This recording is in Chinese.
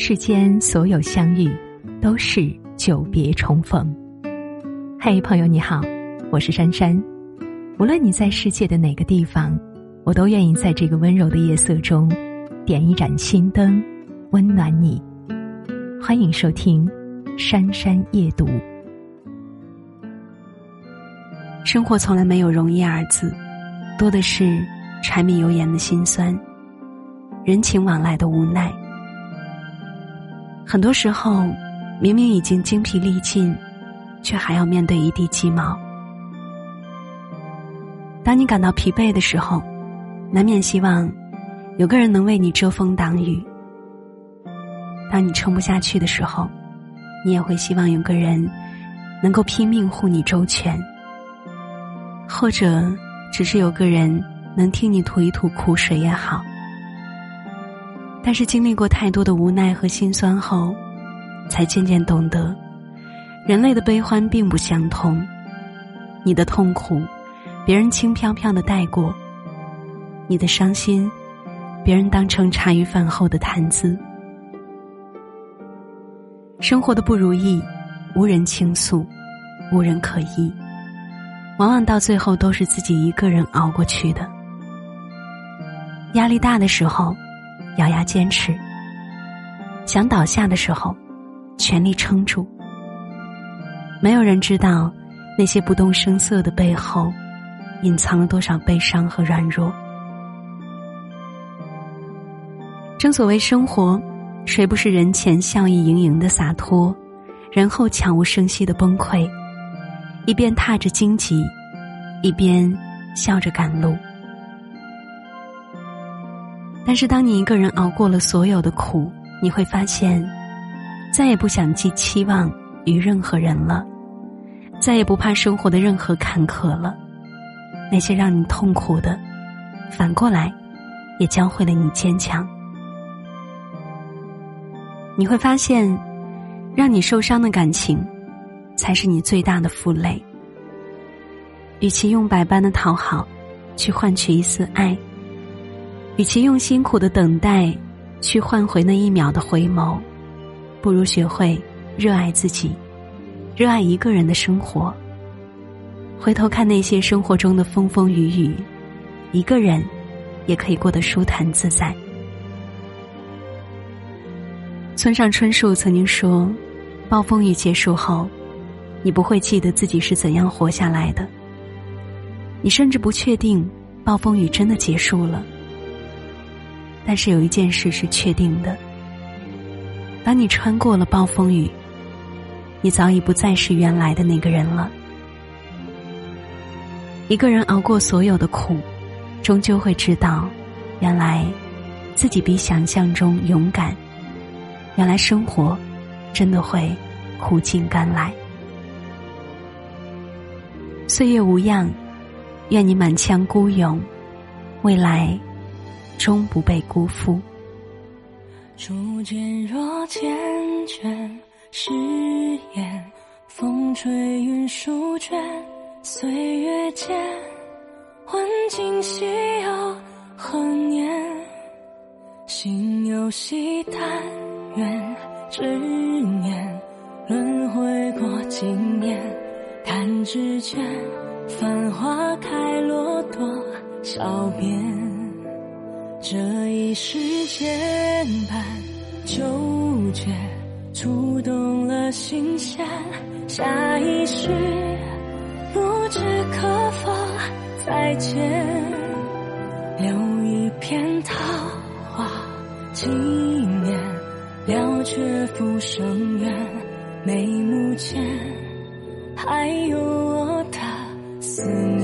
世间所有相遇，都是久别重逢。嘿，朋友你好，我是珊珊。无论你在世界的哪个地方，我都愿意在这个温柔的夜色中，点一盏心灯，温暖你。欢迎收听《珊珊夜读》。生活从来没有容易二字，多的是柴米油盐的辛酸，人情往来的无奈。很多时候，明明已经精疲力尽，却还要面对一地鸡毛。当你感到疲惫的时候，难免希望有个人能为你遮风挡雨；当你撑不下去的时候，你也会希望有个人能够拼命护你周全。或者，只是有个人能听你吐一吐苦水也好。但是经历过太多的无奈和心酸后，才渐渐懂得，人类的悲欢并不相同。你的痛苦，别人轻飘飘的带过；你的伤心，别人当成茶余饭后的谈资。生活的不如意，无人倾诉，无人可依。往往到最后都是自己一个人熬过去的。压力大的时候，咬牙坚持；想倒下的时候，全力撑住。没有人知道，那些不动声色的背后，隐藏了多少悲伤和软弱。正所谓生活，谁不是人前笑意盈盈的洒脱，人后悄无声息的崩溃？一边踏着荆棘，一边笑着赶路。但是，当你一个人熬过了所有的苦，你会发现，再也不想寄期望于任何人了，再也不怕生活的任何坎坷了。那些让你痛苦的，反过来，也教会了你坚强。你会发现，让你受伤的感情。才是你最大的负累。与其用百般的讨好，去换取一丝爱；与其用辛苦的等待，去换回那一秒的回眸，不如学会热爱自己，热爱一个人的生活。回头看那些生活中的风风雨雨，一个人也可以过得舒坦自在。村上春树曾经说：“暴风雨结束后。”你不会记得自己是怎样活下来的，你甚至不确定暴风雨真的结束了。但是有一件事是确定的：当你穿过了暴风雨，你早已不再是原来的那个人了。一个人熬过所有的苦，终究会知道，原来自己比想象中勇敢。原来生活真的会苦尽甘来。岁月无恙，愿你满腔孤勇，未来终不被辜负。初见若缱绻，誓言风吹云舒卷，岁月间问今夕又何年？心有惜，但愿执念轮回过经年。弹指间，繁花开落多少遍？这一世牵绊纠结，触动了心弦。下一世，不知可否再见？留一片桃花纪念，了却浮生缘。眉目间。还有我的思念，